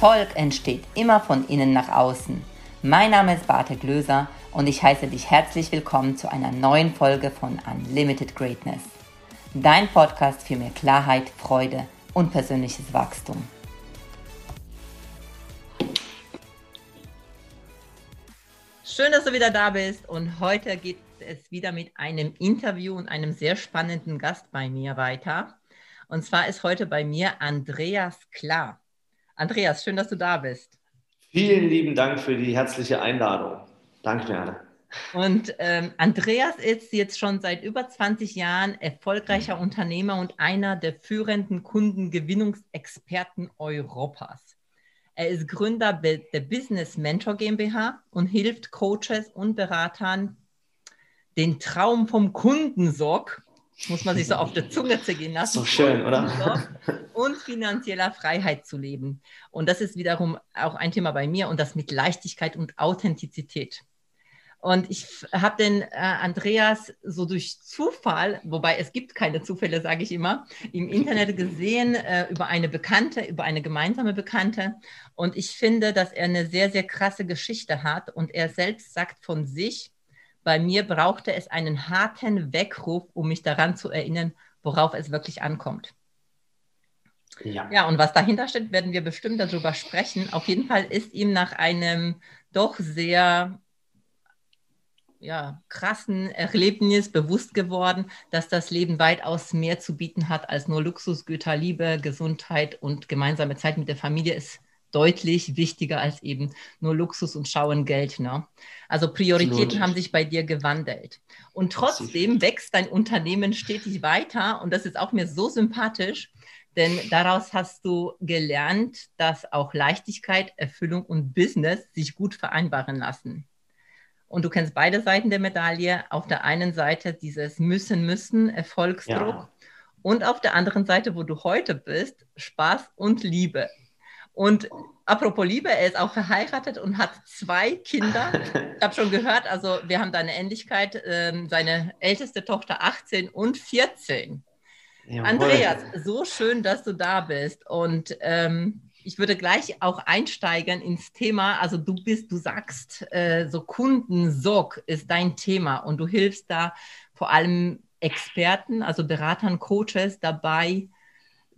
Erfolg entsteht immer von innen nach außen. Mein Name ist Barte Glöser und ich heiße dich herzlich willkommen zu einer neuen Folge von Unlimited Greatness. Dein Podcast für mehr Klarheit, Freude und persönliches Wachstum. Schön, dass du wieder da bist und heute geht es wieder mit einem Interview und einem sehr spannenden Gast bei mir weiter. Und zwar ist heute bei mir Andreas Klar. Andreas, schön, dass du da bist. Vielen lieben Dank für die herzliche Einladung. Danke, Merle. Und ähm, Andreas ist jetzt schon seit über 20 Jahren erfolgreicher Unternehmer und einer der führenden Kundengewinnungsexperten Europas. Er ist Gründer der Business Mentor GmbH und hilft Coaches und Beratern, den Traum vom Kundensorg muss man sich so auf der Zunge zergehen lassen. So schön, oder? Und finanzieller Freiheit zu leben. Und das ist wiederum auch ein Thema bei mir und das mit Leichtigkeit und Authentizität. Und ich habe den äh, Andreas so durch Zufall, wobei es gibt keine Zufälle, sage ich immer, im Internet gesehen äh, über eine Bekannte, über eine gemeinsame Bekannte. Und ich finde, dass er eine sehr, sehr krasse Geschichte hat. Und er selbst sagt von sich, bei mir brauchte es einen harten Weckruf, um mich daran zu erinnern, worauf es wirklich ankommt. Ja. ja, und was dahinter steht, werden wir bestimmt darüber sprechen. Auf jeden Fall ist ihm nach einem doch sehr ja, krassen Erlebnis bewusst geworden, dass das Leben weitaus mehr zu bieten hat als nur Luxusgüter, Liebe, Gesundheit und gemeinsame Zeit mit der Familie ist deutlich wichtiger als eben nur Luxus und Schauen Geld. Ne? Also Prioritäten Absolut. haben sich bei dir gewandelt. Und trotzdem wächst dein Unternehmen stetig weiter und das ist auch mir so sympathisch, denn daraus hast du gelernt, dass auch Leichtigkeit, Erfüllung und Business sich gut vereinbaren lassen. Und du kennst beide Seiten der Medaille. Auf der einen Seite dieses Müssen, Müssen, Erfolgsdruck. Ja. Und auf der anderen Seite, wo du heute bist, Spaß und Liebe. Und apropos Liebe, er ist auch verheiratet und hat zwei Kinder. Ich habe schon gehört, also wir haben da eine Ähnlichkeit. Ähm, seine älteste Tochter 18 und 14. Jawohl. Andreas, so schön, dass du da bist. Und ähm, ich würde gleich auch einsteigen ins Thema. Also du bist, du sagst, äh, so Kundensorg ist dein Thema und du hilfst da vor allem Experten, also Beratern, Coaches dabei,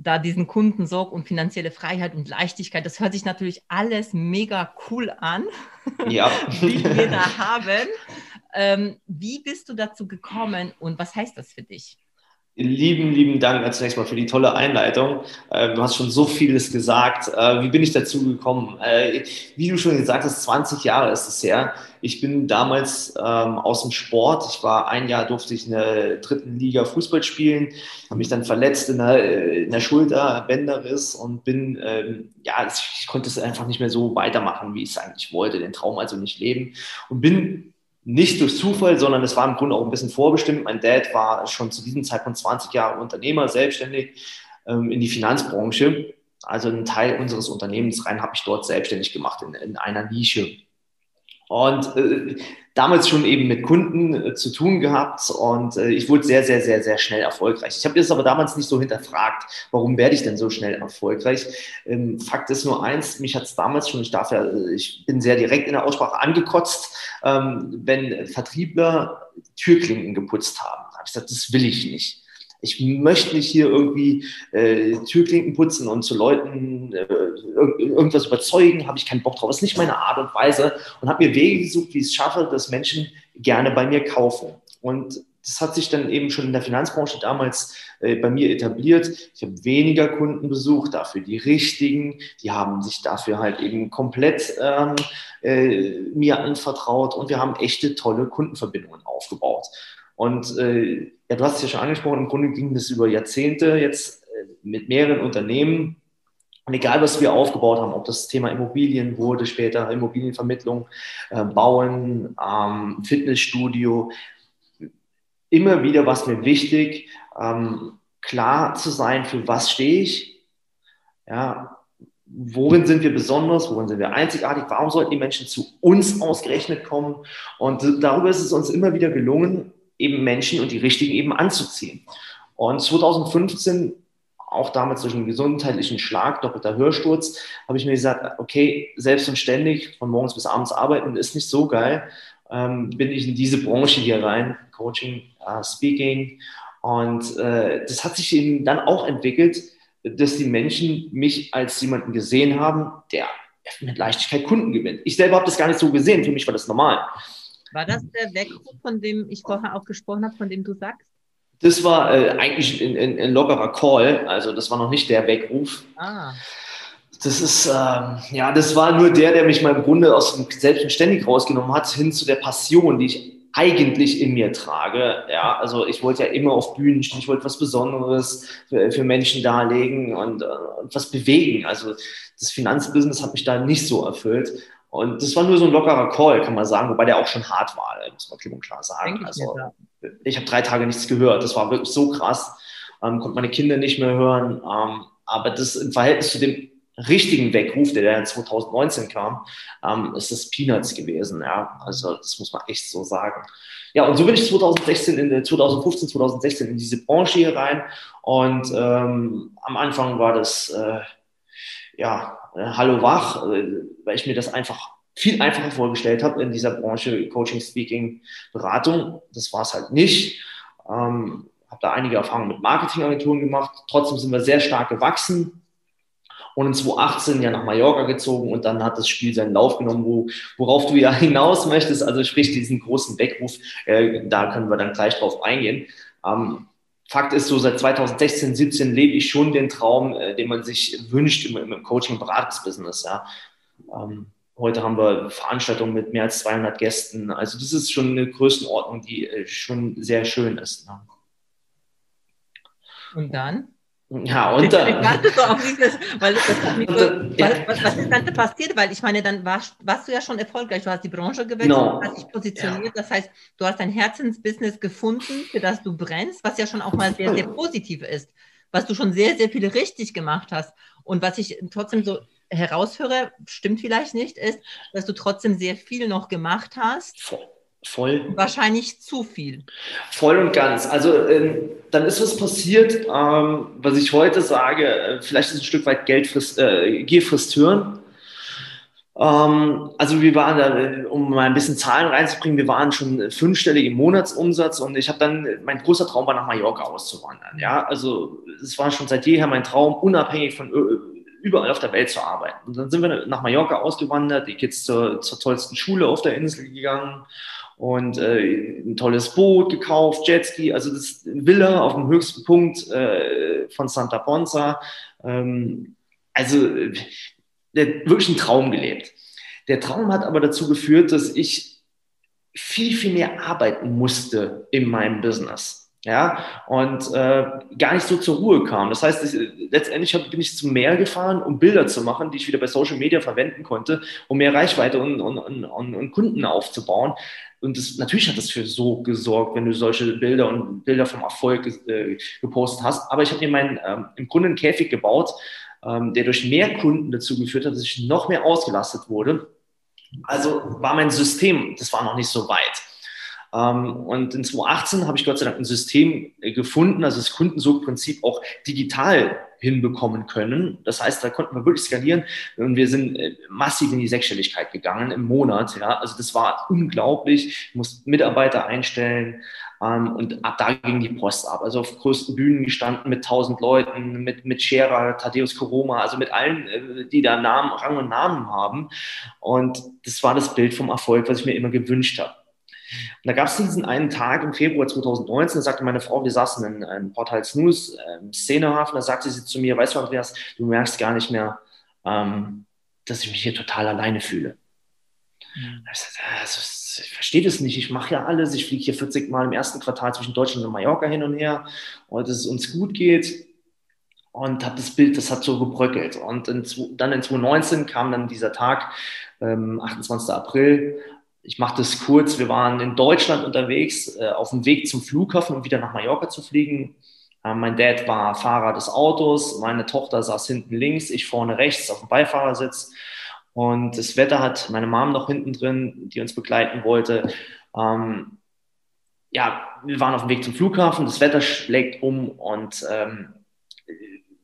da diesen Kundensorg und finanzielle Freiheit und Leichtigkeit, das hört sich natürlich alles mega cool an, ja. wie wir da haben. Ähm, wie bist du dazu gekommen und was heißt das für dich? Lieben, lieben Dank zunächst mal für die tolle Einleitung. Äh, du hast schon so vieles gesagt. Äh, wie bin ich dazu gekommen? Äh, wie du schon gesagt hast, 20 Jahre ist es her. Ich bin damals ähm, aus dem Sport. Ich war ein Jahr, durfte ich in der dritten Liga Fußball spielen, habe mich dann verletzt in der, in der Schulter, Bänderriss und bin, ähm, ja, ich konnte es einfach nicht mehr so weitermachen, wie ich es eigentlich wollte, den Traum also nicht leben und bin nicht durch Zufall, sondern es war im Grunde auch ein bisschen vorbestimmt. Mein Dad war schon zu diesem Zeitpunkt 20 Jahre Unternehmer, selbstständig ähm, in die Finanzbranche. Also einen Teil unseres Unternehmens rein habe ich dort selbstständig gemacht in, in einer Nische. Und äh, damals schon eben mit Kunden äh, zu tun gehabt und äh, ich wurde sehr, sehr, sehr, sehr schnell erfolgreich. Ich habe das aber damals nicht so hinterfragt, warum werde ich denn so schnell erfolgreich? Ähm, Fakt ist nur eins, mich hat es damals schon, ich darf ja, ich bin sehr direkt in der Aussprache angekotzt, ähm, wenn Vertriebler Türklinken geputzt haben. Da habe ich gesagt, das will ich nicht ich möchte nicht hier irgendwie äh, Türklinken putzen und zu Leuten äh, irgendwas überzeugen, habe ich keinen Bock drauf. Das ist nicht meine Art und Weise und habe mir Wege gesucht, wie ich es schaffe, dass Menschen gerne bei mir kaufen. Und das hat sich dann eben schon in der Finanzbranche damals äh, bei mir etabliert. Ich habe weniger Kunden besucht, dafür die richtigen. Die haben sich dafür halt eben komplett ähm, äh, mir anvertraut und wir haben echte tolle Kundenverbindungen aufgebaut. Und äh, ja, du hast es ja schon angesprochen, im Grunde ging das über Jahrzehnte jetzt äh, mit mehreren Unternehmen. Und egal, was wir aufgebaut haben, ob das Thema Immobilien wurde, später Immobilienvermittlung, äh, Bauen, ähm, Fitnessstudio, immer wieder war es mir wichtig, ähm, klar zu sein, für was stehe ich, ja, worin sind wir besonders, worin sind wir einzigartig, warum sollten die Menschen zu uns ausgerechnet kommen. Und darüber ist es uns immer wieder gelungen, eben Menschen und die richtigen eben anzuziehen. Und 2015 auch damals durch einen gesundheitlichen Schlag, doppelter Hörsturz, habe ich mir gesagt, okay, selbst und ständig von morgens bis abends arbeiten ist nicht so geil. Ähm, bin ich in diese Branche hier rein, Coaching, uh, Speaking. Und äh, das hat sich eben dann auch entwickelt, dass die Menschen mich als jemanden gesehen haben, der mit Leichtigkeit Kunden gewinnt. Ich selber habe das gar nicht so gesehen, für mich war das normal. War das der Weckruf, von dem ich vorher auch gesprochen habe, von dem du sagst? Das war äh, eigentlich ein, ein, ein, lockerer Call, also das war noch nicht der Weckruf. Ah. Das ist, ähm, ja, das war nur der, der mich mal im Grunde aus dem Selbstständig rausgenommen hat, hin zu der Passion, die ich eigentlich in mir trage. Ja, also ich wollte ja immer auf Bühnen stehen, ich wollte was Besonderes für, für Menschen darlegen und, äh, und was bewegen. Also das Finanzbusiness hat mich da nicht so erfüllt. Und das war nur so ein lockerer Call, kann man sagen, wobei der auch schon hart war, muss man klipp und klar sagen. Also, ich habe drei Tage nichts gehört. Das war wirklich so krass. Ähm, konnte meine Kinder nicht mehr hören. Ähm, aber das im Verhältnis zu dem richtigen Weckruf, der dann 2019 kam, ähm, ist das Peanuts gewesen. Ja, also das muss man echt so sagen. Ja, und so bin ich 2016 in 2015, 2016 in diese Branche hier rein. Und ähm, am Anfang war das äh, ja äh, Hallo wach, äh, weil ich mir das einfach viel einfacher vorgestellt habe in dieser Branche Coaching, Speaking, Beratung. Das war es halt nicht. Ähm, habe da einige Erfahrungen mit Marketingagenturen gemacht. Trotzdem sind wir sehr stark gewachsen und in 2018 ja nach Mallorca gezogen und dann hat das Spiel seinen Lauf genommen, wo, worauf du ja hinaus möchtest, also sprich diesen großen Weckruf, äh, da können wir dann gleich drauf eingehen. Ähm, Fakt ist so, seit 2016, 17 lebe ich schon den Traum, äh, den man sich wünscht im, im Coaching- und Beratungsbusiness. Ja. Ähm, heute haben wir Veranstaltungen mit mehr als 200 Gästen. Also das ist schon eine Größenordnung, die äh, schon sehr schön ist. Ne? Und dann? Ja, und dann. Dieses, weil das so, was, was ist dann passiert? Weil ich meine, dann warst, warst du ja schon erfolgreich. Du hast die Branche gewechselt, no. hast dich positioniert. Ja. Das heißt, du hast dein Herzensbusiness gefunden, für das du brennst, was ja schon auch mal sehr, sehr positiv ist. Was du schon sehr, sehr viel richtig gemacht hast. Und was ich trotzdem so heraushöre, stimmt vielleicht nicht, ist, dass du trotzdem sehr viel noch gemacht hast. Voll. Wahrscheinlich zu viel. Voll und ganz. Also ähm, dann ist was passiert, ähm, was ich heute sage, äh, vielleicht ist ein Stück weit Geld frisst, äh, Gier frisst Hören. Ähm, also wir waren da, äh, um mal ein bisschen Zahlen reinzubringen, wir waren schon fünfstellig im Monatsumsatz und ich habe dann, mein großer Traum war nach Mallorca auszuwandern. Ja, also es war schon seit jeher mein Traum, unabhängig von überall auf der Welt zu arbeiten. Und dann sind wir nach Mallorca ausgewandert, die Kids zur, zur tollsten Schule auf der Insel gegangen und äh, ein tolles Boot gekauft, Jetski, also das Villa auf dem höchsten Punkt äh, von Santa Ponza. Ähm, also der, wirklich ein Traum gelebt. Der Traum hat aber dazu geführt, dass ich viel, viel mehr arbeiten musste in meinem Business ja, und äh, gar nicht so zur Ruhe kam. Das heißt, ich, letztendlich hab, bin ich zum Meer gefahren, um Bilder zu machen, die ich wieder bei Social Media verwenden konnte, um mehr Reichweite und, und, und, und Kunden aufzubauen. Und das, natürlich hat das für so gesorgt, wenn du solche Bilder und Bilder vom Erfolg äh, gepostet hast. Aber ich habe mir meinen, ähm, im Grunde einen Käfig gebaut, ähm, der durch mehr Kunden dazu geführt hat, dass ich noch mehr ausgelastet wurde. Also war mein System, das war noch nicht so weit. Ähm, und in 2018 habe ich Gott sei Dank ein System äh, gefunden, also das Kundensuchprinzip auch digital hinbekommen können. Das heißt, da konnten wir wirklich skalieren und wir sind äh, massiv in die Sechsstelligkeit gegangen im Monat. Ja, also das war unglaublich. Ich musste Mitarbeiter einstellen ähm, und ab da ging die Post ab. Also auf größten Bühnen gestanden mit tausend Leuten, mit, mit Scherer, Thaddeus Koroma, also mit allen, äh, die da Namen, Rang und Namen haben. Und das war das Bild vom Erfolg, was ich mir immer gewünscht habe. Und da gab es diesen einen Tag im Februar 2019, da sagte meine Frau, wir saßen in, in Portal Snooze im Szenehafen, da sagte sie zu mir, weißt du, Andreas, du merkst gar nicht mehr, ähm, dass ich mich hier total alleine fühle. Mhm. Ich, sagte, also, ich verstehe das nicht, ich mache ja alles, ich fliege hier 40 Mal im ersten Quartal zwischen Deutschland und Mallorca hin und her und dass es uns gut geht und habe das Bild, das hat so gebröckelt. Und in, dann in 2019 kam dann dieser Tag, ähm, 28. April, ich mache das kurz, wir waren in Deutschland unterwegs, äh, auf dem Weg zum Flughafen, um wieder nach Mallorca zu fliegen. Äh, mein Dad war Fahrer des Autos, meine Tochter saß hinten links, ich vorne rechts auf dem Beifahrersitz. Und das Wetter hat meine Mom noch hinten drin, die uns begleiten wollte. Ähm, ja, wir waren auf dem Weg zum Flughafen, das Wetter schlägt um und ähm,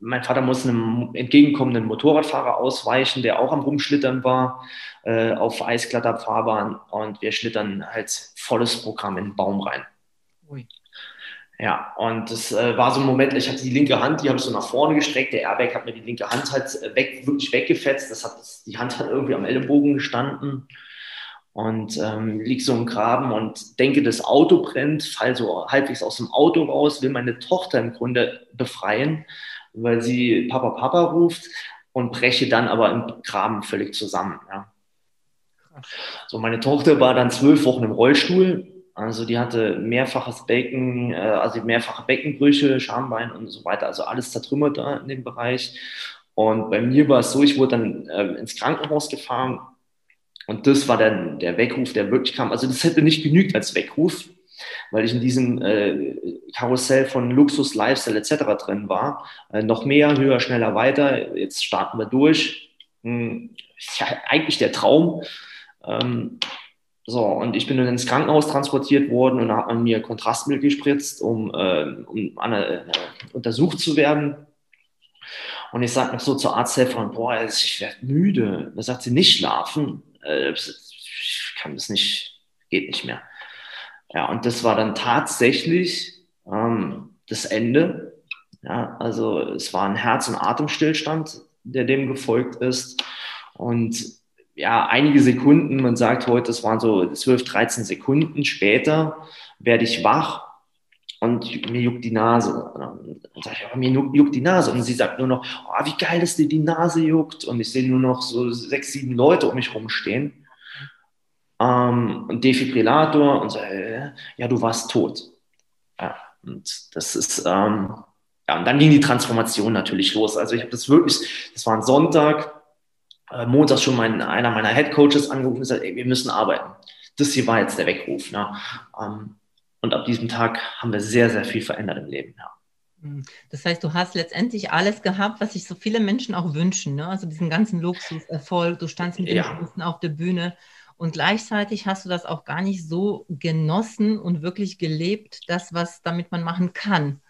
mein Vater muss einem entgegenkommenden Motorradfahrer ausweichen, der auch am Rumschlittern war, äh, auf eisglatter Fahrbahn. Und wir schlittern halt volles Programm in den Baum rein. Ui. Ja, und das äh, war so ein Moment, ich hatte die linke Hand, die habe ich so nach vorne gestreckt. Der Airbag hat mir die linke Hand halt äh, weg, wirklich weggefetzt. Das hat, die Hand hat irgendwie am Ellenbogen gestanden und ähm, lieg so im Graben und denke, das Auto brennt, fall so halbwegs aus dem Auto raus, will meine Tochter im Grunde befreien, weil sie Papa, Papa ruft und breche dann aber im Graben völlig zusammen. Ja. So, meine Tochter war dann zwölf Wochen im Rollstuhl also die hatte mehrfaches Becken, äh, also mehrfache Beckenbrüche, Schambein und so weiter. Also alles zertrümmert da in dem Bereich. Und bei mir war es so, ich wurde dann äh, ins Krankenhaus gefahren und das war dann der Weckruf, der wirklich kam. Also das hätte nicht genügt als Weckruf, weil ich in diesem äh, Karussell von Luxus, Lifestyle etc. drin war. Äh, noch mehr, höher, schneller, weiter. Jetzt starten wir durch. Hm, ja, eigentlich der Traum. Ähm, so, und ich bin dann ins Krankenhaus transportiert worden und da hat man mir Kontrastmittel gespritzt, um, äh, um äh, untersucht zu werden. Und ich sage noch so zur Arzthelferin, boah, ich werde müde. Da sagt sie, nicht schlafen. Äh, ich kann das nicht, geht nicht mehr. Ja, und das war dann tatsächlich ähm, das Ende. Ja, also es war ein Herz- und Atemstillstand, der dem gefolgt ist. Und ja, einige Sekunden, man sagt heute, es waren so 12, 13 Sekunden später, werde ich wach und mir juckt die Nase. Und dann sage ich, aber mir juckt die Nase. Und sie sagt nur noch, oh, wie geil, dass dir die Nase juckt. Und ich sehe nur noch so sechs, sieben Leute um mich rumstehen. Ähm, ein Defibrillator und so, äh, ja, du warst tot. Ja, und das ist, ähm, ja, und dann ging die Transformation natürlich los. Also ich habe das wirklich, das war ein Sonntag, äh, montags schon mein, einer meiner Head Coaches angerufen und gesagt, ey, wir müssen arbeiten. Das hier war jetzt der Weckruf. Ne? Ähm, und ab diesem Tag haben wir sehr, sehr viel verändert im Leben. Ja. Hm. Das heißt, du hast letztendlich alles gehabt, was sich so viele Menschen auch wünschen. Ne? Also diesen ganzen Luxus, Erfolg, du standst mit den ja. auf der Bühne und gleichzeitig hast du das auch gar nicht so genossen und wirklich gelebt, das, was damit man machen kann.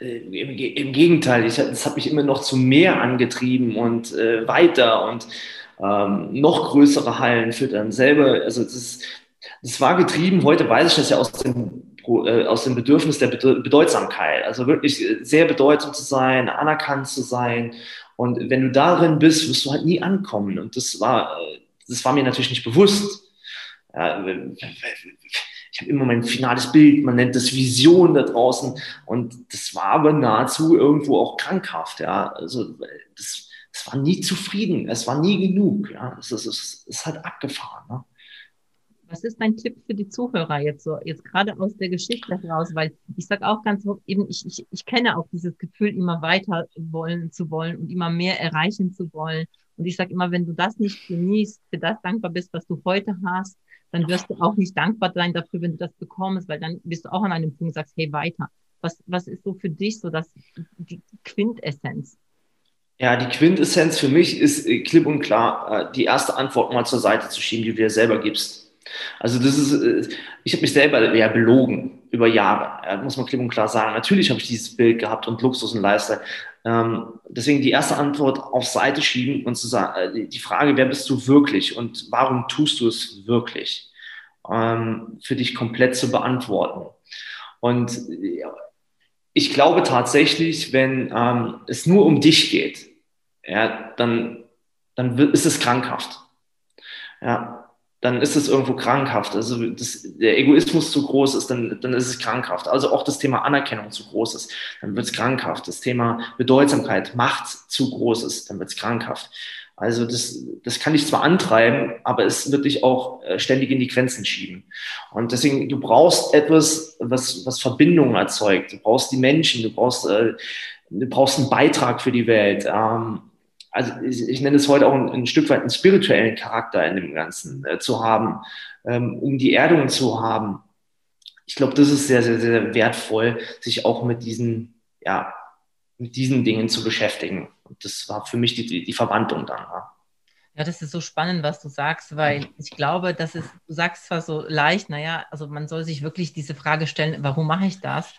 Äh, im, im, Gegenteil, ich, das hat mich immer noch zu mehr angetrieben und äh, weiter und ähm, noch größere Hallen füttern. Selber, also das, das war getrieben, heute weiß ich das ja aus dem, äh, aus dem Bedürfnis der Bedeutsamkeit. Also wirklich äh, sehr bedeutsam zu sein, anerkannt zu sein. Und wenn du darin bist, wirst du halt nie ankommen. Und das war, das war mir natürlich nicht bewusst. Ja, habe immer mein finales Bild, man nennt das Vision da draußen. Und das war aber nahezu irgendwo auch krankhaft. Ja. Also das, das war nie zufrieden, es war nie genug. Ja. Es ist, es ist halt abgefahren. Ne? Was ist dein Tipp für die Zuhörer jetzt so, jetzt gerade aus der Geschichte heraus? Weil ich sage auch ganz oft, eben, ich, ich, ich kenne auch dieses Gefühl, immer weiter wollen zu wollen und immer mehr erreichen zu wollen. Und ich sage immer, wenn du das nicht genießt, für das dankbar bist, was du heute hast, dann wirst du auch nicht dankbar sein dafür, wenn du das bekommst, weil dann bist du auch an einem Punkt und sagst, hey, weiter. Was, was ist so für dich so das, die Quintessenz? Ja, die Quintessenz für mich ist äh, klipp und klar, äh, die erste Antwort mal zur Seite zu schieben, die du dir selber gibst. Also das ist, äh, ich habe mich selber ja belogen über Jahre, ja, muss man klipp und klar sagen. Natürlich habe ich dieses Bild gehabt und Luxus und Lifestyle. Ähm, deswegen die erste Antwort auf Seite schieben und zu sagen, äh, die Frage, wer bist du wirklich und warum tust du es wirklich, ähm, für dich komplett zu beantworten. Und ich glaube tatsächlich, wenn ähm, es nur um dich geht, ja, dann, dann ist es krankhaft. Ja, dann ist es irgendwo krankhaft. Also das, der Egoismus zu groß ist, dann, dann ist es krankhaft. Also auch das Thema Anerkennung zu groß ist, dann wird es krankhaft. Das Thema Bedeutsamkeit, Macht zu groß ist, dann wird es krankhaft. Also das, das kann dich zwar antreiben, aber es wird dich auch äh, ständig in die Grenzen schieben. Und deswegen, du brauchst etwas, was, was Verbindungen erzeugt. Du brauchst die Menschen, du brauchst, äh, du brauchst einen Beitrag für die Welt. Ähm, also ich, ich nenne es heute auch ein, ein, Stück weit einen spirituellen Charakter in dem Ganzen äh, zu haben, ähm, um die Erdung zu haben. Ich glaube, das ist sehr, sehr, sehr wertvoll, sich auch mit diesen, ja, mit diesen Dingen zu beschäftigen. Und das war für mich die, die, die Verwandlung dann. Ja. Ja, das ist so spannend, was du sagst, weil ich glaube, dass es, du sagst zwar so leicht, naja, also man soll sich wirklich diese Frage stellen, warum mache ich das?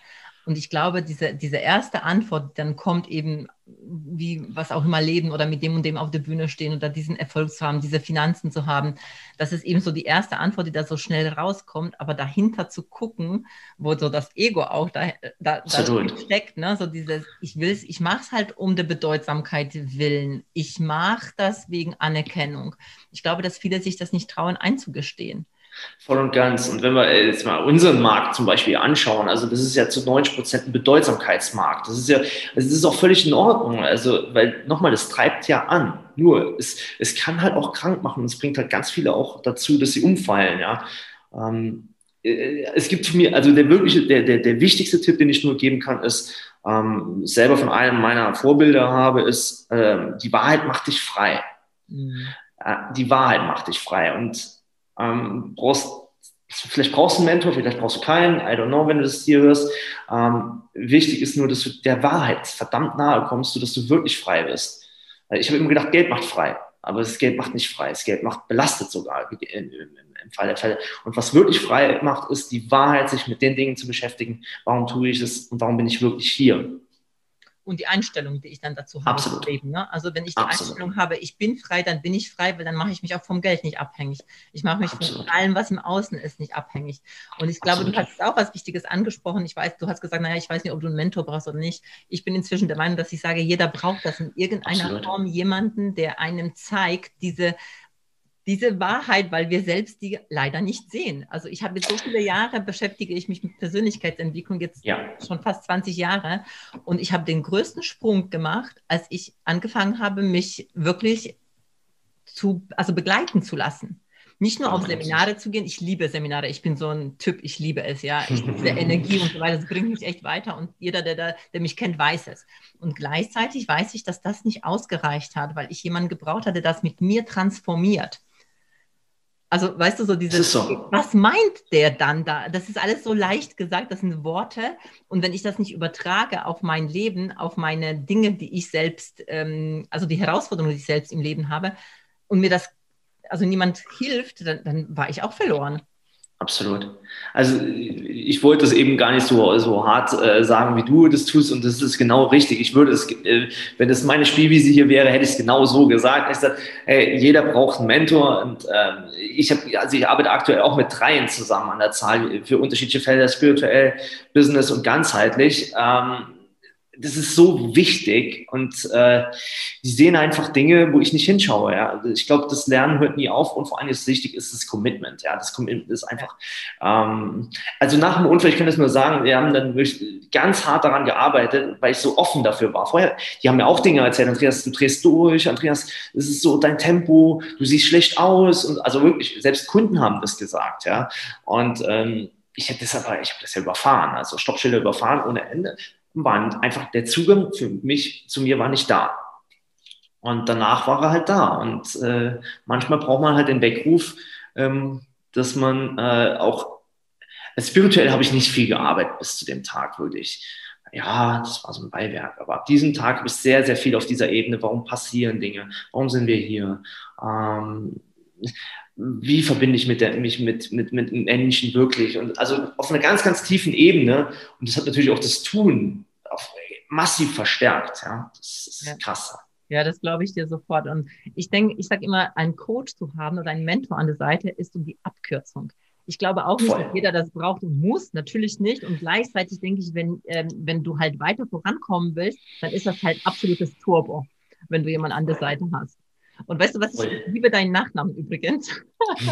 Und ich glaube, diese, diese erste Antwort, dann kommt eben, wie was auch immer leben oder mit dem und dem auf der Bühne stehen oder diesen Erfolg zu haben, diese Finanzen zu haben. Das ist eben so die erste Antwort, die da so schnell rauskommt. Aber dahinter zu gucken, wo so das Ego auch da, da, da steckt, ne? so dieses, ich will es, ich mache es halt um der Bedeutsamkeit willen. Ich mache das wegen Anerkennung. Ich glaube, dass viele sich das nicht trauen einzugestehen. Voll und ganz. Und wenn wir jetzt mal unseren Markt zum Beispiel anschauen, also das ist ja zu 90 Prozent ein Bedeutsamkeitsmarkt. Das ist ja, das ist auch völlig in Ordnung. Also, weil nochmal, das treibt ja an. Nur, es, es kann halt auch krank machen und es bringt halt ganz viele auch dazu, dass sie umfallen, ja. Ähm, äh, es gibt für mich, also der wirkliche, der, der, der wichtigste Tipp, den ich nur geben kann, ist, ähm, selber von einem meiner Vorbilder habe, ist, äh, die Wahrheit macht dich frei. Mhm. Äh, die Wahrheit macht dich frei. Und ähm, brauchst, vielleicht brauchst du einen Mentor, vielleicht brauchst du keinen, I don't know, wenn du das hier hörst. Ähm, wichtig ist nur, dass du der Wahrheit verdammt nahe kommst, sodass du wirklich frei bist. Ich habe immer gedacht, Geld macht frei. Aber das Geld macht nicht frei. Das Geld macht belastet sogar im Fall der Fälle. Und was wirklich frei macht, ist die Wahrheit, sich mit den Dingen zu beschäftigen. Warum tue ich es und warum bin ich wirklich hier? Und die Einstellung, die ich dann dazu habe. Absolut. Leben, ne? Also wenn ich die Absolut. Einstellung habe, ich bin frei, dann bin ich frei, weil dann mache ich mich auch vom Geld nicht abhängig. Ich mache mich Absolut. von allem, was im Außen ist, nicht abhängig. Und ich glaube, Absolut. du hast auch was Wichtiges angesprochen. Ich weiß, du hast gesagt, naja, ich weiß nicht, ob du einen Mentor brauchst oder nicht. Ich bin inzwischen der Meinung, dass ich sage, jeder braucht das in irgendeiner Form, jemanden, der einem zeigt, diese diese Wahrheit, weil wir selbst die leider nicht sehen. Also ich habe jetzt so viele Jahre beschäftige ich mich mit Persönlichkeitsentwicklung, jetzt ja. schon fast 20 Jahre. Und ich habe den größten Sprung gemacht, als ich angefangen habe, mich wirklich zu, also begleiten zu lassen. Nicht nur auf Seminare zu gehen. Ich liebe Seminare. Ich bin so ein Typ. Ich liebe es, ja. Ich liebe Energie und so weiter. Das bringt mich echt weiter. Und jeder, der, da, der mich kennt, weiß es. Und gleichzeitig weiß ich, dass das nicht ausgereicht hat, weil ich jemanden gebraucht hatte, der das mit mir transformiert. Also, weißt du, so dieses, so. was meint der dann da? Das ist alles so leicht gesagt, das sind Worte. Und wenn ich das nicht übertrage auf mein Leben, auf meine Dinge, die ich selbst, ähm, also die Herausforderungen, die ich selbst im Leben habe, und mir das, also niemand hilft, dann, dann war ich auch verloren. Absolut. Also ich wollte es eben gar nicht so, so hart äh, sagen, wie du das tust und das ist genau richtig. Ich würde es, äh, wenn es meine Spielwiese hier wäre, hätte ich es genau so gesagt. Ich sage, hey, jeder braucht einen Mentor und äh, ich habe, also ich arbeite aktuell auch mit dreien zusammen an der Zahl für unterschiedliche Felder, spirituell, Business und ganzheitlich. Ähm, das ist so wichtig und äh, die sehen einfach Dinge, wo ich nicht hinschaue. Ja. Also ich glaube, das Lernen hört nie auf und vor allem ist wichtig ist das Commitment. Ja, das Commitment ist einfach. Ähm, also nach dem Unfall, ich kann das nur sagen, wir haben dann wirklich ganz hart daran gearbeitet, weil ich so offen dafür war. Vorher, die haben mir auch Dinge erzählt, Andreas, du drehst durch, Andreas, das ist so dein Tempo, du siehst schlecht aus und also wirklich selbst Kunden haben das gesagt, ja. Und ähm, ich hätte das aber, ich habe das ja überfahren, also Stoppschilder überfahren ohne Ende war einfach der Zugang für mich zu mir war nicht da. Und danach war er halt da. Und äh, manchmal braucht man halt den Weckruf, ähm, dass man äh, auch also spirituell habe ich nicht viel gearbeitet bis zu dem Tag, wirklich. Ja, das war so ein Beiwerk. Aber ab diesem Tag habe ich sehr, sehr viel auf dieser Ebene. Warum passieren Dinge? Warum sind wir hier? Ähm, wie verbinde ich mit der, mich mit, mit, mit Menschen wirklich? Und also auf einer ganz, ganz tiefen Ebene. Und das hat natürlich auch das Tun auf, massiv verstärkt. Ja, das ist ja. krass. Ja, das glaube ich dir sofort. Und ich denke, ich sage immer, einen Coach zu haben oder einen Mentor an der Seite ist um die Abkürzung. Ich glaube auch nicht, Voll. dass jeder das braucht und muss, natürlich nicht. Und gleichzeitig denke ich, wenn, ähm, wenn du halt weiter vorankommen willst, dann ist das halt absolutes Turbo, wenn du jemanden an der Seite hast. Und weißt du was, ich liebe deinen Nachnamen übrigens.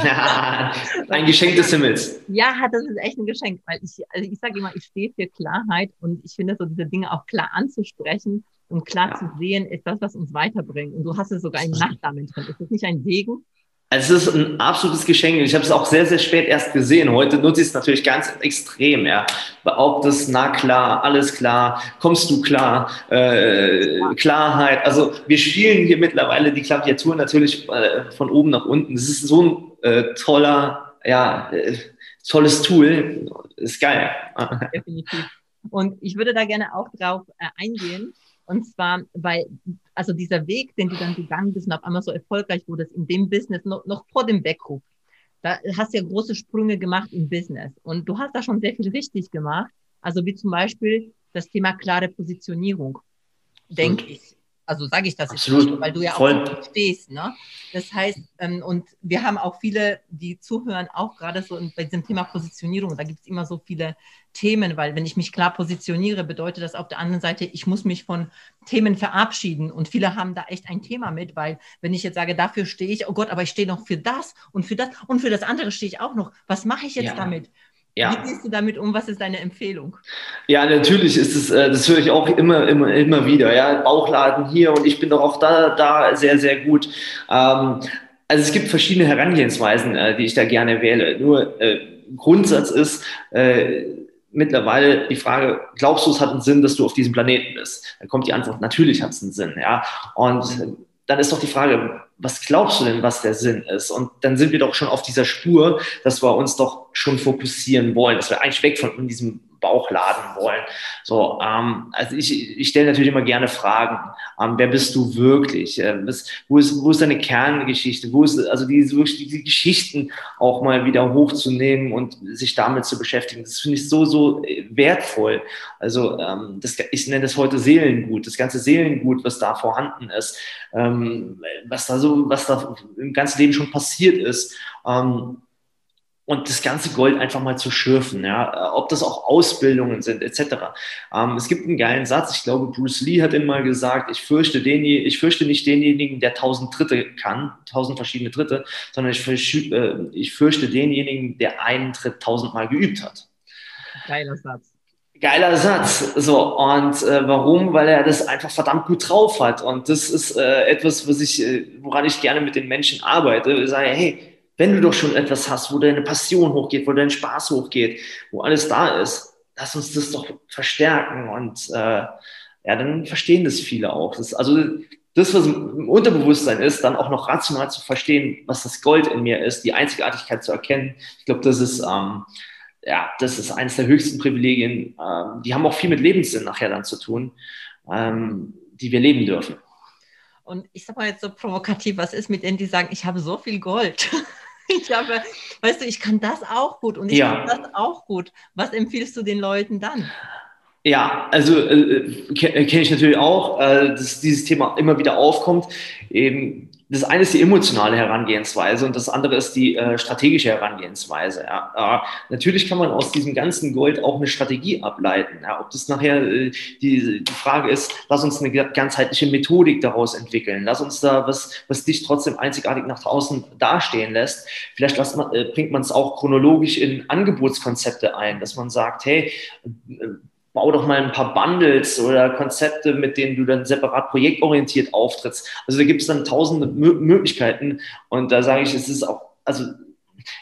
Ja, ein Geschenk des Himmels. Ja, das ist echt ein Geschenk, weil ich, also ich sage immer, ich stehe für Klarheit und ich finde so diese Dinge auch klar anzusprechen und klar ja. zu sehen, ist das, was uns weiterbringt. Und du hast es sogar im Nachnamen drin. Ist das nicht ein Segen? Also es ist ein absolutes Geschenk. Ich habe es auch sehr, sehr spät erst gesehen. Heute nutze ich es natürlich ganz extrem. Ja. Behauptest, na klar, alles klar, kommst du klar, äh, Klarheit. Also wir spielen hier mittlerweile die Klaviatur natürlich äh, von oben nach unten. Das ist so ein äh, toller, ja, äh, tolles Tool. Ist geil. Definitiv. Und ich würde da gerne auch drauf äh, eingehen. Und zwar, weil, also dieser Weg, den du dann gegangen bist und auf einmal so erfolgreich wurdest in dem Business, noch, noch vor dem Weckruf, da hast du ja große Sprünge gemacht im Business. Und du hast da schon sehr viel richtig gemacht. Also wie zum Beispiel das Thema klare Positionierung, denke ich. Also sage ich das Absolut. jetzt, weil du ja Voll. auch stehst. Ne? Das heißt, ähm, und wir haben auch viele, die zuhören, auch gerade so bei diesem Thema Positionierung. Da gibt es immer so viele Themen, weil wenn ich mich klar positioniere, bedeutet das auf der anderen Seite, ich muss mich von Themen verabschieden. Und viele haben da echt ein Thema mit, weil wenn ich jetzt sage, dafür stehe ich, oh Gott, aber ich stehe noch für das und für das und für das andere stehe ich auch noch. Was mache ich jetzt Ja. damit? Ja. Wie gehst du damit um? Was ist deine Empfehlung? Ja, natürlich ist es, äh, das höre ich auch immer, immer, immer wieder. Ja, Bauchladen hier und ich bin doch auch da, da sehr, sehr gut. Ähm, also es gibt verschiedene Herangehensweisen, äh, die ich da gerne wähle. Nur äh, Grundsatz ist äh, mittlerweile die Frage: Glaubst du, es hat einen Sinn, dass du auf diesem Planeten bist? Dann kommt die Antwort: Natürlich hat es einen Sinn. Ja, und dann ist doch die Frage, was glaubst du denn, was der Sinn ist? Und dann sind wir doch schon auf dieser Spur, dass wir uns doch schon fokussieren wollen, dass wir eigentlich weg von diesem Bauchladen wollen. So, ähm, also ich, ich stelle natürlich immer gerne Fragen. Ähm, wer bist du wirklich? Ähm, was, wo, ist, wo ist deine Kerngeschichte? Wo ist also diese, wirklich diese Geschichten auch mal wieder hochzunehmen und sich damit zu beschäftigen? Das finde ich so, so äh, wertvoll. Also ähm, das, ich nenne das heute Seelengut, das ganze Seelengut, was da vorhanden ist, ähm, was da so, was da im ganzen Leben schon passiert ist. Ähm, und das ganze Gold einfach mal zu schürfen, ja, ob das auch Ausbildungen sind, etc. Ähm, es gibt einen geilen Satz, ich glaube, Bruce Lee hat ihn mal gesagt, ich fürchte, den, ich fürchte nicht denjenigen, der tausend Tritte kann, tausend verschiedene Tritte, sondern ich, fürchte, äh, ich fürchte denjenigen, der einen Tritt tausendmal geübt hat. Geiler Satz. Geiler Satz. So, und äh, warum? Weil er das einfach verdammt gut drauf hat. Und das ist äh, etwas, was ich, äh, woran ich gerne mit den Menschen arbeite. Ich sage, hey, wenn du doch schon etwas hast, wo deine Passion hochgeht, wo dein Spaß hochgeht, wo alles da ist, lass uns das doch verstärken. Und äh, ja, dann verstehen das viele auch. Das, also das, was im Unterbewusstsein ist, dann auch noch rational zu verstehen, was das Gold in mir ist, die Einzigartigkeit zu erkennen. Ich glaube, das ist ähm, ja, das ist eines der höchsten Privilegien. Ähm, die haben auch viel mit Lebenssinn nachher dann zu tun, ähm, die wir leben dürfen. Und ich sag mal jetzt so provokativ, was ist mit denen, die sagen, ich habe so viel Gold? Ich habe, weißt du, ich kann das auch gut und ich Ja. kann das auch gut. Was empfiehlst du den Leuten dann? Ja, also äh, ke- kenne ich natürlich auch, äh, dass dieses Thema immer wieder aufkommt. Eben, das eine ist die emotionale Herangehensweise und das andere ist die äh, strategische Herangehensweise. Ja. Äh, natürlich kann man aus diesem ganzen Gold auch eine Strategie ableiten. Ja. Ob das nachher äh, die, die Frage ist, lass uns eine ganzheitliche Methodik daraus entwickeln, lass uns da was, was dich trotzdem einzigartig nach draußen dastehen lässt. Vielleicht lässt man, äh, bringt man es auch chronologisch in Angebotskonzepte ein, dass man sagt, hey, bau doch mal ein paar Bundles oder Konzepte, mit denen du dann separat projektorientiert auftrittst. Also da gibt es dann tausende Mö Möglichkeiten und da sage ich, es ist auch, also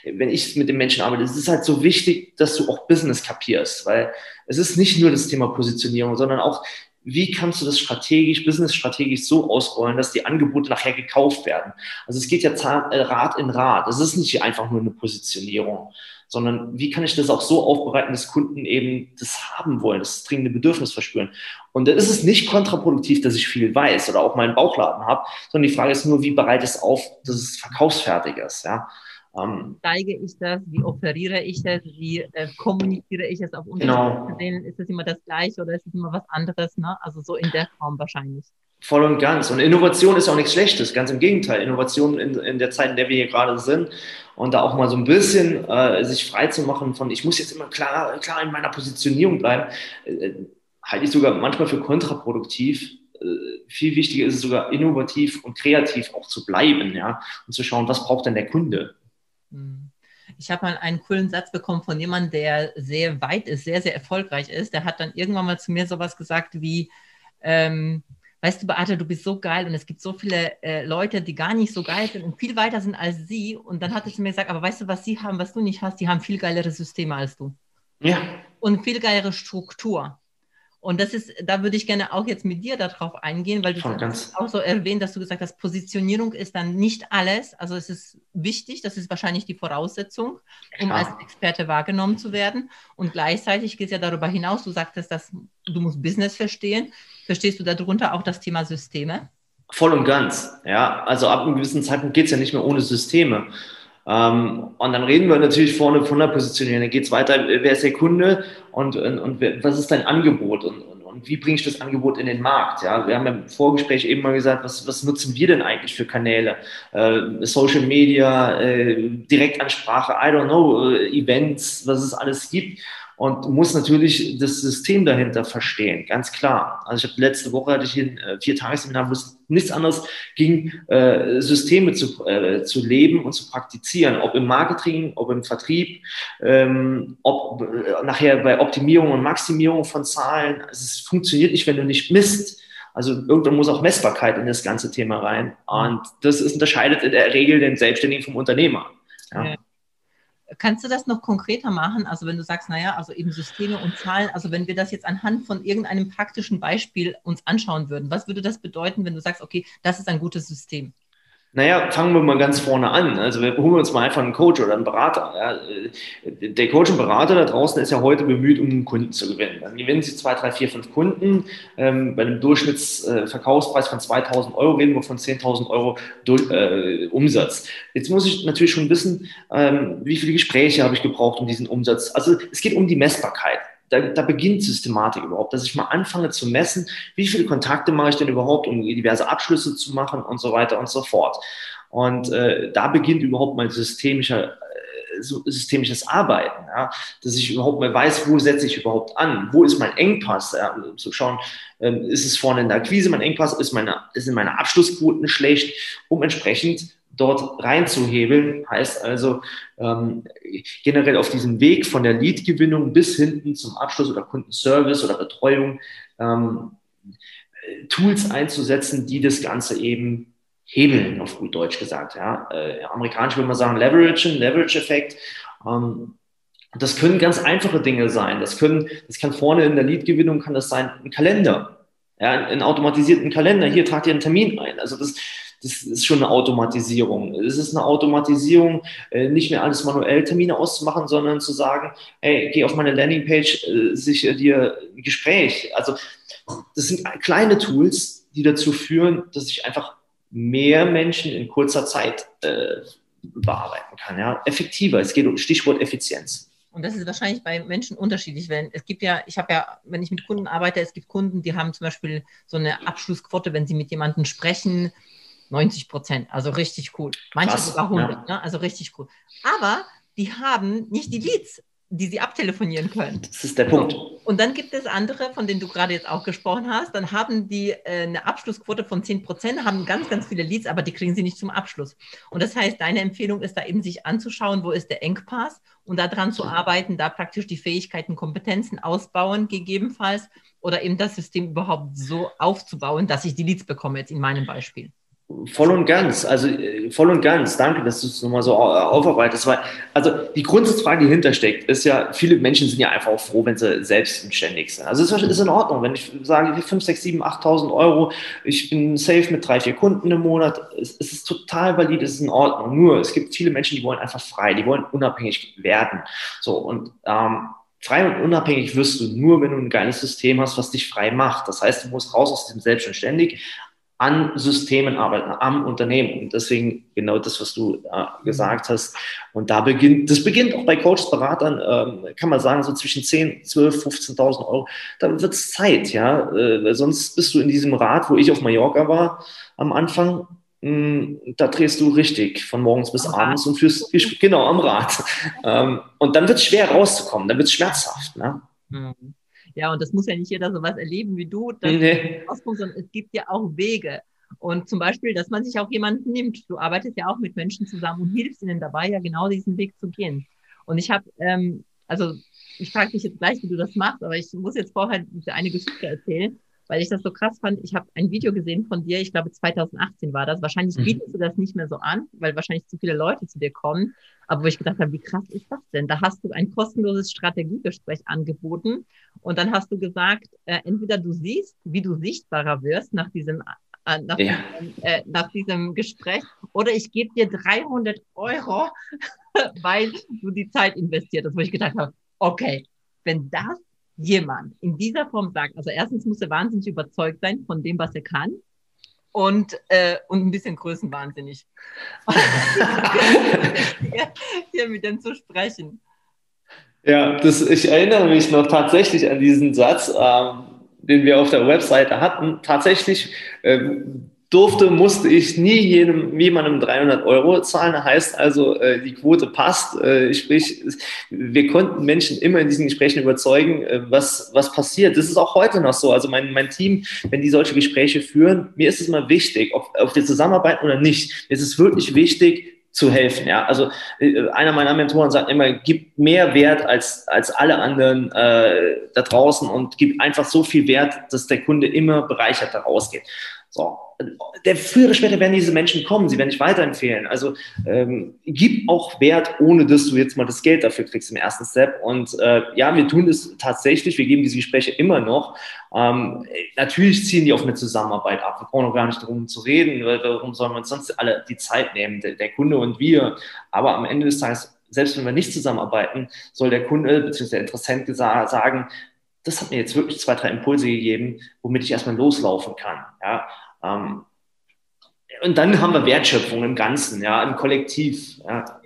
wenn ich mit den Menschen arbeite, es ist halt so wichtig, dass du auch Business kapierst, weil es ist nicht nur das Thema Positionierung, sondern auch, wie kannst du das strategisch, business-strategisch so ausrollen, dass die Angebote nachher gekauft werden. Also es geht ja äh, Rad in Rad. Es ist nicht einfach nur eine Positionierung, sondern wie kann ich das auch so aufbereiten, dass Kunden eben das haben wollen, das dringende Bedürfnis verspüren. Und dann ist es nicht kontraproduktiv, dass ich viel weiß oder auch meinen Bauchladen habe, sondern die Frage ist nur, wie bereite ich es auf, dass es verkaufsfertig ist. Ja? Ähm, Zeige ich das? Wie operiere ich das? Wie äh, kommuniziere ich es auf Genau. unterschiedlichen Ist es immer das Gleiche oder ist es immer was anderes? Ne? Also so in der Form wahrscheinlich. Voll und ganz. Und Innovation ist auch nichts Schlechtes, ganz im Gegenteil. Innovation in, in der Zeit, in der wir hier gerade sind und da auch mal so ein bisschen äh, sich frei zu machen von, ich muss jetzt immer klar, klar in meiner Positionierung bleiben, äh, halte ich sogar manchmal für kontraproduktiv. Äh, viel wichtiger ist es sogar innovativ und kreativ auch zu bleiben, ja, und zu schauen, was braucht denn der Kunde. Hm. Ich habe mal einen coolen Satz bekommen von jemandem, der sehr weit ist, sehr, sehr erfolgreich ist. Der hat dann irgendwann mal zu mir sowas gesagt wie, ähm, weißt du, Beate, du bist so geil und es gibt so viele äh, Leute, die gar nicht so geil sind und viel weiter sind als sie. Und dann hat er zu mir gesagt, aber weißt du, was sie haben, was du nicht hast? Die haben viel geilere Systeme als du. Ja. Und viel geilere Struktur. Und das ist, da würde ich gerne auch jetzt mit dir darauf eingehen, weil du auch so erwähnt, dass du gesagt hast, Positionierung ist dann nicht alles. Also es ist wichtig, das ist wahrscheinlich die Voraussetzung, um Klar. als Experte wahrgenommen zu werden. Und gleichzeitig geht es ja darüber hinaus, du sagtest, dass du musst Business verstehen. Verstehst du darunter auch das Thema Systeme? Voll und ganz. Ja, also ab einem gewissen Zeitpunkt geht es ja nicht mehr ohne Systeme. Ähm, und dann reden wir natürlich vorne von der Positionierung. Dann geht es weiter, wer ist der Kunde und, und, und was ist dein Angebot und, und, und, wie bringe ich das Angebot in den Markt? Ja, wir haben im Vorgespräch eben mal gesagt, was, was nutzen wir denn eigentlich für Kanäle? Äh, Social Media, äh, Direktansprache, I don't know, äh, Events, was es alles gibt und du musst natürlich das System dahinter verstehen, ganz klar. Also ich habe letzte Woche hatte ich hier ein äh, vier Tagesseminar, wo es nichts anderes ging, äh, Systeme zu, äh, zu leben und zu praktizieren, ob im Marketing, ob im Vertrieb, ähm, ob äh, nachher bei Optimierung und Maximierung von Zahlen. Also es funktioniert nicht, wenn du nicht misst. Also irgendwann muss auch Messbarkeit in das ganze Thema rein. Und das ist, unterscheidet in der Regel den Selbstständigen vom Unternehmer. Ja. Kannst du das noch konkreter machen? Also wenn du sagst, naja, also eben Systeme und Zahlen, also wenn wir das jetzt anhand von irgendeinem praktischen Beispiel uns anschauen würden, was würde das bedeuten, wenn du sagst, okay, das ist ein gutes System? Naja, fangen wir mal ganz vorne an. Also wir holen uns mal einfach einen Coach oder einen Berater. Ja. Der Coach und Berater da draußen ist ja heute bemüht, um einen Kunden zu gewinnen. Dann gewinnen Sie zwei, drei, vier, fünf Kunden. Ähm, bei einem Durchschnittsverkaufspreis von 2000 Euro reden wir von 10.000 Euro durch, äh, Umsatz. Jetzt muss ich natürlich schon wissen, ähm, wie viele Gespräche habe ich gebraucht, um diesen Umsatz. Also es geht um die Messbarkeit da, da beginnt Systematik überhaupt, dass ich mal anfange zu messen, wie viele Kontakte mache ich denn überhaupt, um diverse Abschlüsse zu machen und so weiter und so fort. Und äh, da beginnt überhaupt mein systemischer äh, systemisches Arbeiten, ja, dass ich überhaupt mal weiß, wo setze ich überhaupt an, wo ist mein Engpass, ja, um zu schauen, ähm, ist es vorne in der Akquise mein Engpass, ist meine, in meine Abschlussquoten schlecht, um entsprechend dort reinzuhebeln. Heißt also ähm, generell auf diesem Weg von der Lead-Gewinnung bis hinten zum Abschluss oder Kundenservice oder Betreuung ähm, Tools einzusetzen, die das Ganze eben hebeln, auf gut Deutsch gesagt. Ja. Äh, amerikanisch würde man sagen Leverage, Leverage-Effekt. Ähm, das können ganz einfache Dinge sein. Das können, das kann vorne in der Lead-Gewinnung sein, ein Kalender, ja, einen automatisierten Kalender. Hier tragt ihr einen Termin ein. Also das, das ist schon eine Automatisierung. Es ist eine Automatisierung, äh, nicht mehr alles manuell Termine auszumachen, sondern zu sagen, hey, geh auf meine Landingpage, äh, sichere dir ein Gespräch. Also das sind kleine Tools, die dazu führen, dass ich einfach mehr Menschen in kurzer Zeit äh, bearbeiten kann. Ja? Effektiver. Es geht um Stichwort Effizienz. Und das ist wahrscheinlich bei Menschen unterschiedlich. Wenn es gibt ja, ich habe ja, wenn ich mit Kunden arbeite, es gibt Kunden, die haben zum Beispiel so eine Abschlussquote, wenn sie mit jemandem sprechen, 90 Prozent, also richtig cool. Manche Krass, sogar 100, ja. ne? also richtig cool. Aber die haben nicht die Leads, die sie abtelefonieren können. Das ist der Punkt. Und dann gibt es andere, von denen du gerade jetzt auch gesprochen hast, dann haben die äh, eine Abschlussquote von 10 Prozent, haben ganz, ganz viele Leads, aber die kriegen sie nicht zum Abschluss. Und das heißt, deine Empfehlung ist da eben, sich anzuschauen, wo ist der Engpass und daran zu arbeiten, da praktisch die Fähigkeiten, Kompetenzen ausbauen, gegebenenfalls, oder eben das System überhaupt so aufzubauen, dass ich die Leads bekomme, jetzt in meinem Beispiel. Voll und ganz, also äh, voll und ganz. Danke, dass du es nochmal so aufarbeitest. Weil, also die Grundsatzfrage, die hintersteckt, ist ja, viele Menschen sind ja einfach auch froh, wenn sie selbstständig sind. Also es ist in Ordnung, wenn ich sage, 5, 6, 7, 8.000 Euro, ich bin safe mit drei, vier Kunden im Monat, es, es ist total valid, es ist in Ordnung. Nur, es gibt viele Menschen, die wollen einfach frei, die wollen unabhängig werden. So, und ähm, frei und unabhängig wirst du nur, wenn du ein geiles System hast, was dich frei macht. Das heißt, du musst raus aus dem Selbstständig, an Systemen arbeiten, am Unternehmen. Und deswegen genau das, was du äh, gesagt hast. Und da beginnt, das beginnt auch bei Coaches, Beratern, ähm, kann man sagen, so zwischen 10, 12, 15.000 Euro. Dann wird es Zeit, ja. Äh, sonst bist du in diesem Rad, wo ich auf Mallorca war am Anfang. Mh, hm, da drehst du richtig von morgens bis abends und führst, genau, am Rad. ähm, und dann wird es schwer rauszukommen, dann wird es schmerzhaft. Ne? Mhm. Ja, und das muss ja nicht jeder so was erleben wie du, nee. sondern es gibt ja auch Wege. Und zum Beispiel, dass man sich auch jemanden nimmt. Du arbeitest ja auch mit Menschen zusammen und hilfst ihnen dabei, ja genau diesen Weg zu gehen. Und ich habe, ähm, also ich frage dich jetzt gleich, wie du das machst, aber ich muss jetzt vorher eine Geschichte erzählen weil ich das so krass fand. Ich habe ein Video gesehen von dir, ich glaube 2018 war das. Wahrscheinlich mhm. bietest du das nicht mehr so an, weil wahrscheinlich zu viele Leute zu dir kommen. Aber wo ich gedacht habe, wie krass ist das denn? Da hast du ein kostenloses Strategiegespräch angeboten und dann hast du gesagt, äh, entweder du siehst, wie du sichtbarer wirst nach diesem äh, nach, ja. diesem, äh, nach diesem Gespräch oder ich gebe dir 300 Euro, weil du die Zeit investiert hast, wo ich gedacht habe, okay, wenn das jemand in dieser Form sagt, also erstens muss er wahnsinnig überzeugt sein von dem, was er kann. und, äh, und ein bisschen größenwahnsinnig. hier, hier mit dem zu sprechen. Ja, das, ich erinnere mich noch tatsächlich an diesen Satz, ähm, den wir auf der Webseite hatten. Tatsächlich ähm, durfte, musste ich nie jedem, jemandem 300 Euro zahlen. Heißt also, äh, die Quote passt. Äh, sprich, wir konnten Menschen immer in diesen Gesprächen überzeugen, äh, was, was passiert. Das ist auch heute noch so. Also mein, mein Team, wenn die solche Gespräche führen, mir ist es immer wichtig, ob, ob wir zusammenarbeiten oder nicht. Mir ist es wirklich wichtig, zu helfen. Ja, also äh, einer meiner Mentoren sagt immer, gib mehr Wert als, als alle anderen äh, da draußen und gib einfach so viel Wert, dass der Kunde immer bereichert da rausgeht. So, der früher oder später werden diese Menschen kommen, sie werden dich weiterempfehlen. Also ähm, gib auch Wert, ohne dass du jetzt mal das Geld dafür kriegst im ersten Step. Und äh, ja, wir tun das tatsächlich, wir geben diese Gespräche immer noch. Ähm, natürlich ziehen die auf eine Zusammenarbeit ab. Wir brauchen auch gar nicht darum zu reden, warum sollen wir uns sonst alle die Zeit nehmen, der, der Kunde und wir. Aber am Ende des Tages, selbst wenn wir nicht zusammenarbeiten, soll der Kunde bzw. der Interessent sagen, das hat mir jetzt wirklich zwei, drei Impulse gegeben, womit ich erstmal loslaufen kann. Ja, ähm, und dann haben wir Wertschöpfung im Ganzen, ja, im Kollektiv. Ja.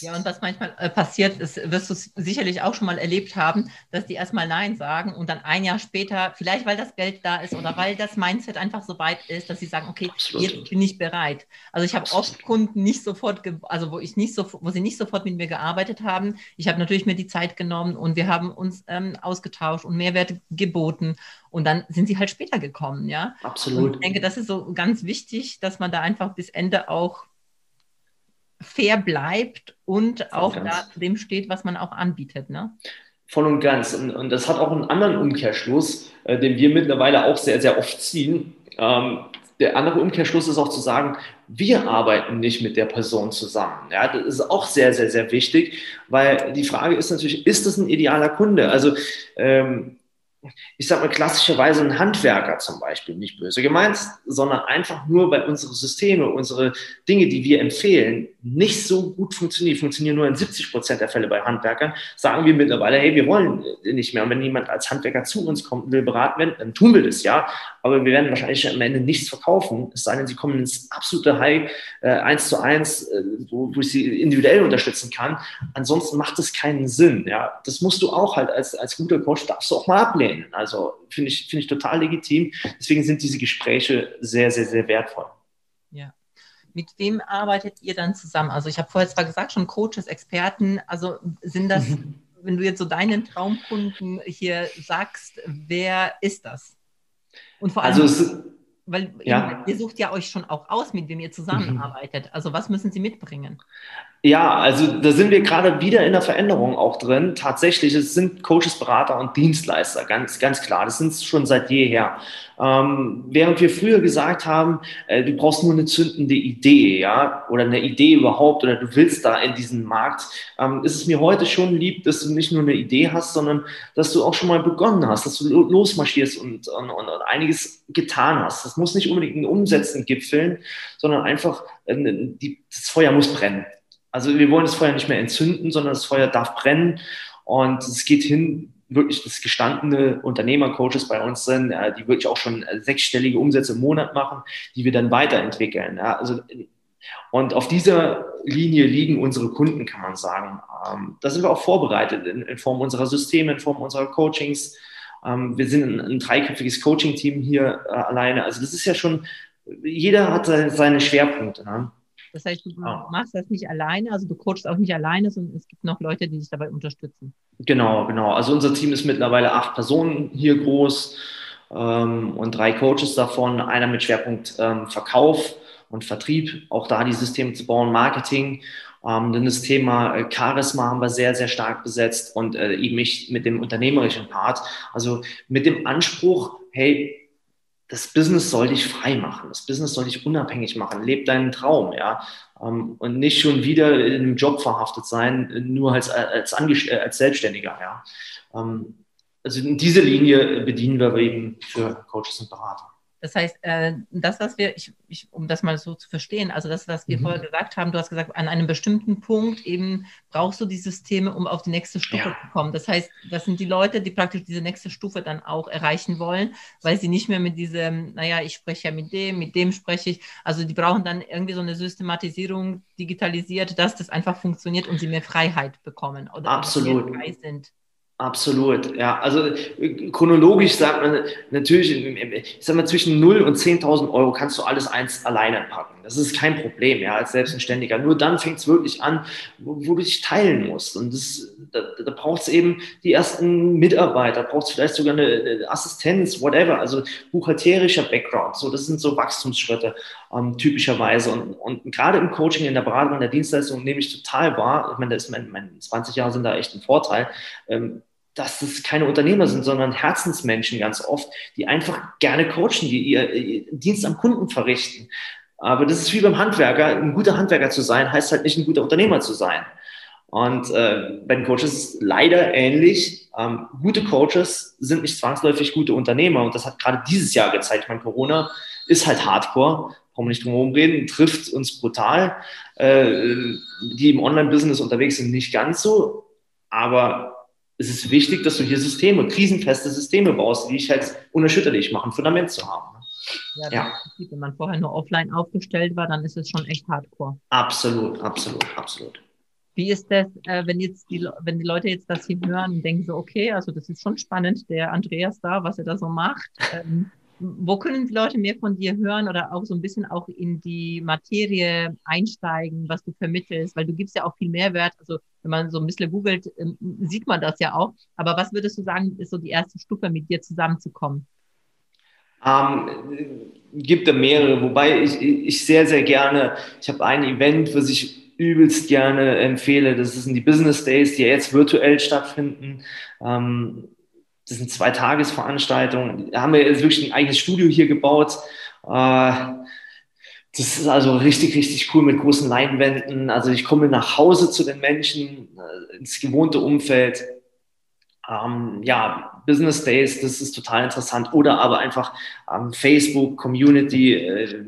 Ja, und was manchmal äh, passiert ist, wirst du sicherlich auch schon mal erlebt haben, dass die erstmal Nein sagen und dann ein Jahr später, vielleicht weil das Geld da ist oder weil das Mindset einfach so weit ist, dass sie sagen, okay, Absolut. jetzt bin ich bereit. Also ich habe oft Kunden nicht sofort, also wo ich nicht so, wo sie nicht sofort mit mir gearbeitet haben. Ich habe natürlich mir die Zeit genommen und wir haben uns ähm, ausgetauscht und Mehrwerte geboten. Und dann sind sie halt später gekommen, ja. Absolut. Und ich denke, das ist so ganz wichtig, dass man da einfach bis Ende auch fair bleibt und auch da zu dem steht, was man auch anbietet. Ne? Voll und ganz. Und, und das hat auch einen anderen Umkehrschluss, äh, den wir mittlerweile auch sehr, sehr oft ziehen. Ähm, der andere Umkehrschluss ist auch zu sagen, wir arbeiten nicht mit der Person zusammen. Ja, das ist auch sehr, sehr, sehr wichtig, weil die Frage ist natürlich, ist das ein idealer Kunde? Also ähm, ich sage mal klassischerweise ein Handwerker zum Beispiel, nicht böse gemeint, sondern einfach nur, weil unsere Systeme, unsere Dinge, die wir empfehlen, nicht so gut funktionieren, funktionieren nur in 70 Prozent der Fälle bei Handwerkern, sagen wir mittlerweile, hey, wir wollen nicht mehr. Und wenn jemand als Handwerker zu uns kommt und will beraten werden, dann tun wir das, ja. Aber wir werden wahrscheinlich am Ende nichts verkaufen, es sei denn, sie kommen ins absolute High, äh, zu eins, äh, wo, wo ich sie individuell unterstützen kann. Ansonsten macht es keinen Sinn, ja. Das musst du auch halt als, als guter Coach, darfst du auch mal ablehnen ablehnen. Also finde ich, finde ich total legitim. Deswegen sind diese Gespräche sehr, sehr, sehr wertvoll. Ja. Mit wem arbeitet ihr dann zusammen? Also ich habe vorher zwar gesagt, schon Coaches, Experten, also sind das, mhm. wenn du jetzt so deinen Traumkunden hier sagst, wer ist das? Und vor allem, also weil ja. ihr sucht ja euch schon auch aus, mit wem ihr zusammenarbeitet. Mhm. Also was müssen sie mitbringen? Ja, also da sind wir gerade wieder in der Veränderung auch drin. Tatsächlich, es sind Coaches, Berater und Dienstleister, ganz, ganz klar. Das sind es schon seit jeher. Ähm, während wir früher gesagt haben, äh, du brauchst nur eine zündende Idee, ja, oder eine Idee überhaupt, oder du willst da in diesen Markt, ähm, ist es mir heute schon lieb, dass du nicht nur eine Idee hast, sondern dass du auch schon mal begonnen hast, dass du losmarschierst und, und, und einiges getan hast. Das muss nicht unbedingt in Umsätzen gipfeln, sondern einfach, äh, die, das Feuer muss brennen. Also wir wollen das Feuer nicht mehr entzünden, sondern das Feuer darf brennen. Und es geht hin, wirklich, dass gestandene Unternehmercoaches bei uns sind, äh, die wirklich auch schon äh, sechsstellige Umsätze im Monat machen, die wir dann weiterentwickeln. Also, und auf dieser Linie liegen unsere Kunden, kann man sagen. Ähm, da sind wir auch vorbereitet in, Form unserer Systeme, in Form unserer Coachings. Ähm, wir sind ein, ein dreiköpfiges Coaching-Team hier äh, alleine. Also das ist ja schon, jeder hat seine Schwerpunkte. Ne? Das heißt, du oh. machst das nicht alleine, also du coachst auch nicht alleine, sondern es gibt noch Leute, die dich dabei unterstützen. Genau, genau. Also unser Team ist mittlerweile acht Personen hier groß ähm, und drei Coaches davon, einer mit Schwerpunkt ähm, Verkauf und Vertrieb, auch da die Systeme zu bauen, Marketing. Ähm, dann das Thema äh, Charisma haben wir sehr, sehr stark besetzt und äh, eben mich mit dem unternehmerischen Part. Also mit dem Anspruch, hey, das Business soll dich frei machen, das Business soll dich unabhängig machen, leb deinen Traum, ja, ähm, und nicht schon wieder in einem Job verhaftet sein, nur als, als, Angest äh, als Selbstständiger, ja. Ähm, also diese Linie bedienen wir eben für Coaches und Berater. Das heißt, äh, das, was wir, ich, ich, um das mal so zu verstehen, also das, was wir mhm. vorher gesagt haben, du hast gesagt, an einem bestimmten Punkt eben brauchst du die Systeme, um auf die nächste Stufe ja. zu kommen. Das heißt, das sind die Leute, die praktisch diese nächste Stufe dann auch erreichen wollen, weil sie nicht mehr mit diesem, naja, ich spreche ja mit dem, mit dem spreche ich. Also die brauchen dann irgendwie so eine Systematisierung digitalisiert, dass das einfach funktioniert und sie mehr Freiheit bekommen oder Absolut. frei sind. Absolut, ja. Also äh, chronologisch sagt man natürlich, ich sag mal, zwischen 0 und 10.000 Euro kannst du alles eins alleine packen. Das ist kein Problem, ja, als Selbstständiger. Nur dann fängt es wirklich an, wo, wo, du dich teilen musst. Und das, da, da braucht es eben die ersten Mitarbeiter, braucht es vielleicht sogar eine, eine, Assistenz, whatever, also buchhalterischer Background. So, das sind so Wachstumsschritte ähm, typischerweise. Und, und gerade im Coaching, in der Beratung, in der Dienstleistung nehme ich total wahr. Ich meine, das ist mein, mein 20 Jahre sind da echt ein Vorteil. Ähm, dass das keine Unternehmer sind, sondern Herzensmenschen ganz oft, die einfach gerne coachen, die ihr, ihr Dienst am Kunden verrichten. Aber das ist wie beim Handwerker. Ein guter Handwerker zu sein, heißt halt nicht ein guter Unternehmer zu sein. Und äh, bei den Coaches ist es leider ähnlich. Ähm, gute Coaches sind nicht zwangsläufig gute Unternehmer. Und das hat gerade dieses Jahr gezeigt. Ich meine, Corona ist halt Hardcore. Brauchen wir nicht drum herum reden. Trifft uns brutal. Äh, die im Online-Business unterwegs sind, nicht ganz so. Aber es ist wichtig, dass du hier Systeme, krisenfeste Systeme baust, die dich halt unerschütterlich machen, Fundament zu haben. Ja, ja. wenn man vorher nur offline aufgestellt war, dann ist es schon echt hardcore. Absolut, absolut, absolut. Wie ist das, äh, wenn jetzt die, wenn die Leute jetzt das hier hören und denken so, okay, also das ist schon spannend, der Andreas da, was er da so macht. Ähm, wo können die Leute mehr von dir hören oder auch so ein bisschen auch in die Materie einsteigen, was du vermittelst? Weil du gibst ja auch viel Mehrwert. Also wenn man so ein bisschen googelt, ähm, sieht man das ja auch. Aber was würdest du sagen, ist so die erste Stufe, mit dir zusammenzukommen? Ähm, gibt da mehrere, wobei ich, ich sehr, sehr gerne, ich habe ein Event, was ich übelst gerne empfehle. Das sind die Business Days, die jetzt virtuell stattfinden. Ähm, das sind zwei Tagesveranstaltungen. Da haben wir jetzt wirklich ein eigenes Studio hier gebaut. Äh, das ist also richtig, richtig cool mit großen Leinwänden. Also ich komme nach Hause zu den Menschen, äh, ins gewohnte Umfeld. Ähm, ja, Business Days, das ist total interessant. Oder aber einfach ähm, Facebook, Community, äh,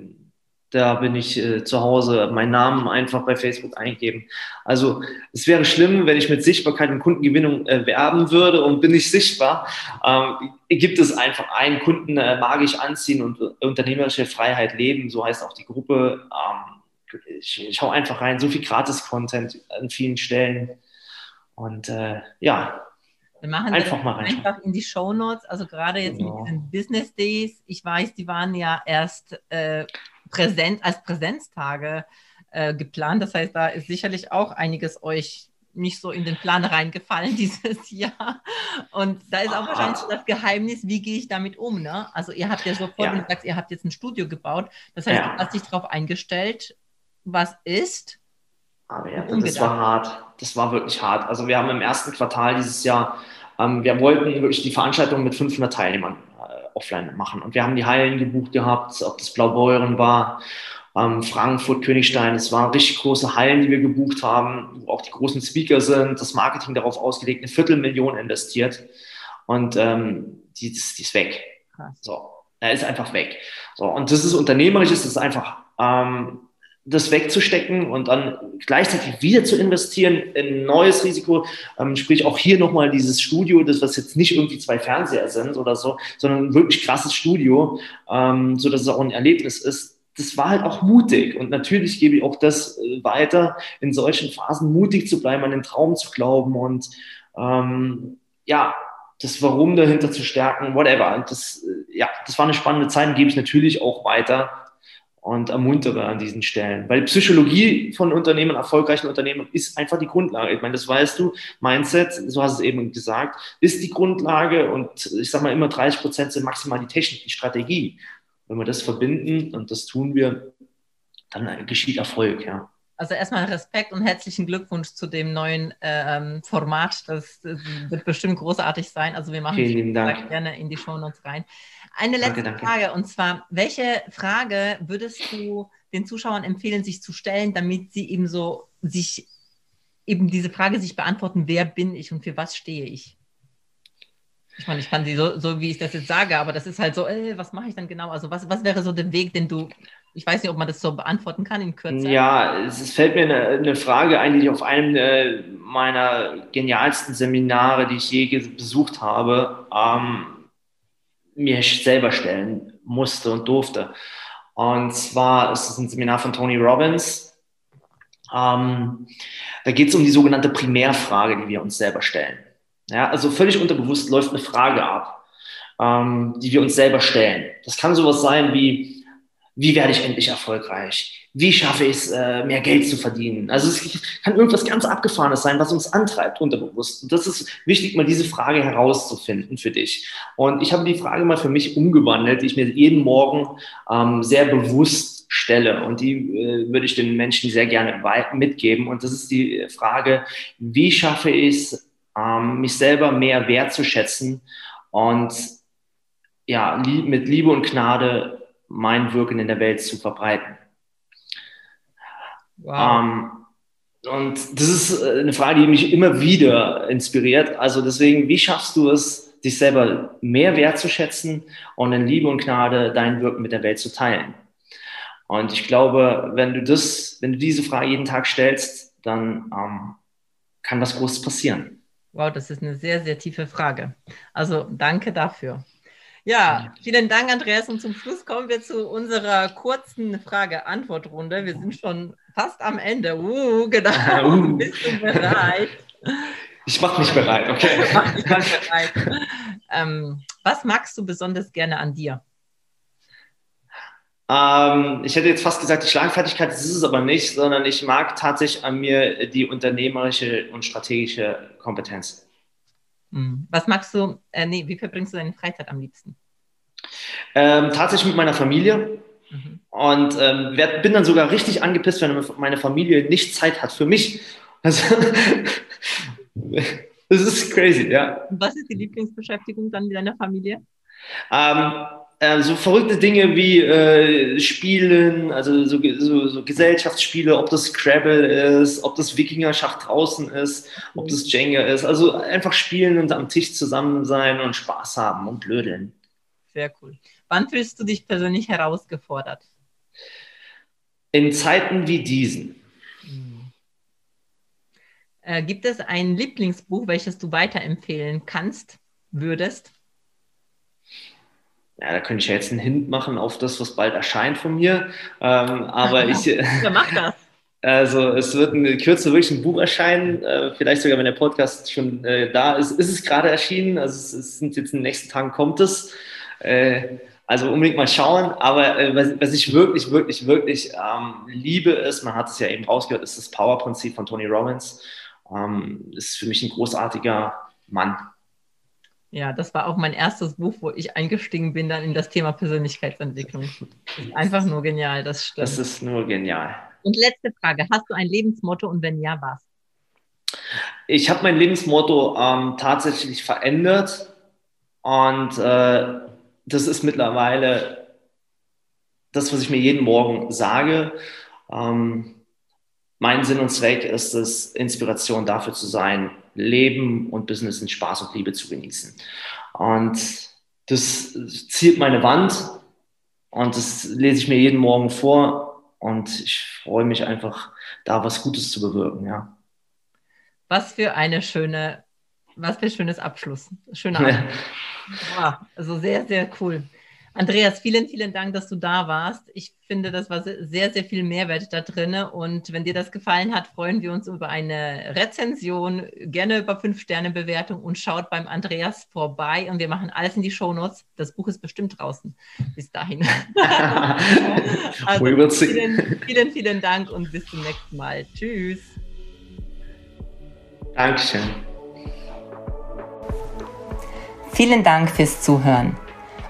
da bin ich äh, zu Hause, meinen Namen einfach bei Facebook eingeben. Also es wäre schlimm, wenn ich mit Sichtbarkeit und Kundengewinnung äh, werben würde und bin nicht sichtbar. Ähm, gibt es einfach einen Kunden äh, magisch anziehen und äh, unternehmerische Freiheit leben, so heißt auch die Gruppe. Ähm, ich, ich hau einfach rein, so viel Gratis-Content an vielen Stellen. Und äh, ja, wir machen einfach mal rein. Einfach in die Show Notes. Also gerade jetzt genau. mit den Business Days. Ich weiß, die waren ja erst äh, präsent, als Präsenztage äh, geplant. Das heißt, da ist sicherlich auch einiges euch nicht so in den Plan reingefallen dieses Jahr. Und da ist auch ah. wahrscheinlich das Geheimnis, wie gehe ich damit um. Ne? Also ihr habt ja sofort, ja. wenn du sagst, ihr habt jetzt ein Studio gebaut. Das heißt, ja. du hast dich darauf eingestellt, was ist. Aber ja, das war hart. Das war wirklich hart. Also wir haben im ersten Quartal dieses Jahr, ähm, wir wollten wirklich die Veranstaltung mit 500 Teilnehmern offline machen. Und wir haben die Hallen gebucht gehabt, ob das Blaubeuren war, ähm, Frankfurt, Königstein. Es waren richtig große Hallen, die wir gebucht haben, wo auch die großen Speaker sind, das Marketing darauf ausgelegt, eine Viertelmillion investiert. Und ähm, die, die ist weg. So, er ist einfach weg. So, und das ist unternehmerisch, ist es einfach ähm, das wegzustecken und dann gleichzeitig wieder zu investieren in neues Risiko, ähm, sprich auch hier nochmal dieses Studio, das was jetzt nicht irgendwie zwei Fernseher sind oder so, sondern ein wirklich krasses Studio, ähm, so dass es auch ein Erlebnis ist. Das war halt auch mutig und natürlich gebe ich auch das äh, weiter, in solchen Phasen mutig zu bleiben, an den Traum zu glauben und ähm, ja, das Warum dahinter zu stärken, whatever. Und das, äh, ja, das war eine spannende Zeit gebe ich natürlich auch weiter und ermuntere an diesen Stellen. Weil Psychologie von Unternehmen, erfolgreichen Unternehmen, ist einfach die Grundlage. Ich meine, das weißt du, Mindset, so hast du es eben gesagt, ist die Grundlage und ich sage mal immer 30 Prozent sind maximal die Technik, die Strategie. Wenn wir das verbinden und das tun wir, dann geschieht Erfolg, ja. Also erstmal Respekt und herzlichen Glückwunsch zu dem neuen ähm, Format. Das, das, wird bestimmt großartig sein. Also wir machen Vielen Dank. gerne in die Show Notes rein. Eine letzte danke, danke. Frage und zwar, welche Frage würdest du den Zuschauern empfehlen, sich zu stellen, damit sie eben so sich eben diese Frage sich beantworten, wer bin ich und für was stehe ich? Ich meine, ich kann sie so, so wie ich das jetzt sage, aber das ist halt so, ey, äh, was mache ich dann genau? Also was, was wäre so der Weg, den du, ich weiß nicht, ob man das so beantworten kann in Kürze. Ja, es, fällt mir eine, eine, Frage ein, die ich auf einem äh, meiner genialsten Seminare, die ich je besucht habe, ähm, mir selber stellen musste und durfte. Und zwar ist es ein Seminar von Tony Robbins. Ähm, da geht es um die sogenannte Primärfrage, die wir uns selber stellen. Ja, also völlig unterbewusst läuft eine Frage ab, ähm, die wir uns selber stellen. Das kann sowas sein wie, wie werde ich endlich erfolgreich? Wie schaffe ich es, äh, mehr Geld zu verdienen? Also es kann irgendwas ganz Abgefahrenes sein, was uns antreibt, unterbewusst. Und das ist wichtig, mal diese Frage herauszufinden für dich. Und ich habe die Frage mal für mich umgewandelt, die ich mir jeden Morgen ähm, sehr bewusst stelle. Und die äh, würde ich den Menschen sehr gerne mitgeben. Und das ist die Frage, wie schaffe ich es, ähm, mich selber mehr wertzuschätzen und ja, mit Liebe und Gnade mein Wirken in der Welt zu verbreiten. Wow. Ähm, und das ist äh, eine Frage, die mich immer wieder inspiriert. Also deswegen, wie schaffst du es, dich selber mehr wertzuschätzen und in Liebe und Gnade dein Wirken mit der Welt zu teilen? Und ich glaube, wenn du das, wenn du diese Frage jeden Tag stellst, dann ähm, kann was Großes passieren. Wow, das ist eine sehr, sehr tiefe Frage. Also danke dafür. Ja, vielen Dank, Andreas. Und zum Schluss kommen wir zu unserer kurzen Frage-Antwort-Runde. Wir sind schon fast am Ende. Uh, genau. Uh. Bist du bereit? Ich mache mich bereit, okay. Ich mach mich bereit. Ähm, was magst du besonders gerne an dir? Ähm, ich hätte jetzt fast gesagt, die Schlagfertigkeit das ist es aber nicht, sondern ich mag tatsächlich an mir die unternehmerische und strategische Kompetenz. Hm. Was magst du, äh, nee, wie verbringst du deine Freizeit am liebsten? Ähm, tatsächlich mit meiner Familie. Mhm. Und ähm, bin dann sogar richtig angepisst, wenn meine Familie nicht Zeit hat für mich. Also, das ist crazy, ja. Was ist die Lieblingsbeschäftigung dann mit deiner Familie? Ähm, äh, so verrückte Dinge wie äh, Spielen, also so, so, so, Gesellschaftsspiele, ob das Scrabble ist, ob das Wikinger-Schach draußen ist, ob das Jenga ist. Also einfach spielen und am Tisch zusammen sein und Spaß haben und blödeln. Sehr cool. Wann fühlst du dich persönlich herausgefordert? In Zeiten wie diesen. Äh, gibt es ein Lieblingsbuch, welches du weiterempfehlen kannst, würdest? Ja, da könnte ich ja jetzt einen Hint machen auf das, was bald erscheint von mir. Ähm, aber ich. Ja, mach das. Also es wird in Kürze wirklich ein Buch erscheinen, äh, vielleicht sogar, wenn der Podcast schon äh, da ist, ist es gerade erschienen. Also es, es, sind jetzt in den nächsten Tagen kommt es. Äh, also unbedingt mal schauen. Aber äh, was, was, ich wirklich, wirklich, wirklich ähm, liebe, ist, man hat es ja eben rausgehört, ist das Power-Prinzip von Tony Robbins. Ähm, ist für mich ein großartiger Mann. Ja, das war auch mein erstes Buch, wo ich eingestiegen bin dann in das Thema Persönlichkeitsentwicklung. Einfach nur genial, das stimmt. Das ist nur genial. Und letzte Frage, hast du ein Lebensmotto und wenn ja, was? Ich habe mein Lebensmotto ähm, tatsächlich verändert und äh, das ist mittlerweile das, was ich mir jeden Morgen sage. Ähm, mein Sinn und Zweck ist es, Inspiration dafür zu sein, Leben und Business in Spaß und Liebe zu genießen. Und das zielt meine Wand und das lese ich mir jeden Morgen vor und ich freue mich einfach, da was Gutes zu bewirken, ja. Was für eine schöne, was für ein schönes Abschluss. Schöner Abschluss. wow, also sehr, sehr cool. Andreas, vielen, vielen Dank, dass du da warst. Ich finde, das war sehr, sehr viel Mehrwert da drin. Und wenn dir das gefallen hat, freuen wir uns über eine Rezension, gerne über Fünf-Sterne-Bewertung und schaut beim Andreas vorbei. Und wir machen alles in die Shownotes. Das Buch ist bestimmt draußen. Bis dahin. also, vielen, vielen, vielen Dank und bis zum nächsten Mal. Tschüss. Dankeschön. Vielen Dank fürs Zuhören.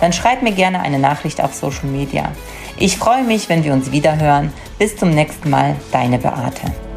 Dann schreib mir gerne eine Nachricht auf Social Media. Ich freue mich, wenn wir uns wiederhören. Bis zum nächsten Mal, deine Beate.